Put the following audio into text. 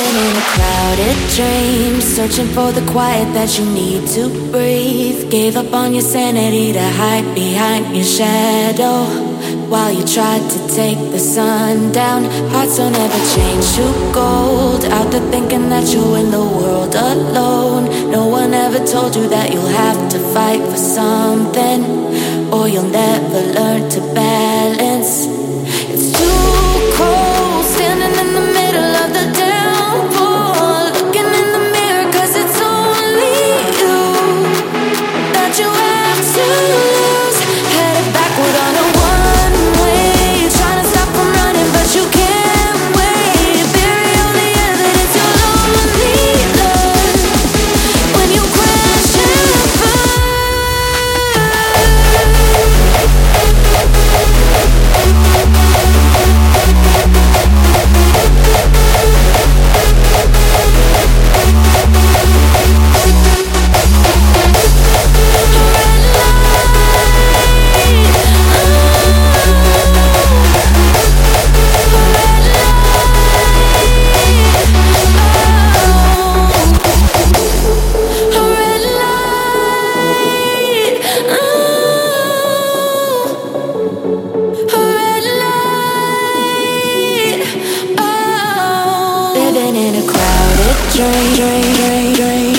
In a crowded dream, searching for the quiet that you need to breathe. Gave up on your sanity to hide behind your shadow. While you tried to take the sun down, hearts don't ever change to gold. Out there thinking that you're in the world alone. No one ever told you that you'll have to fight for something, or you'll never learn to balance. drain, drain, drain, drain.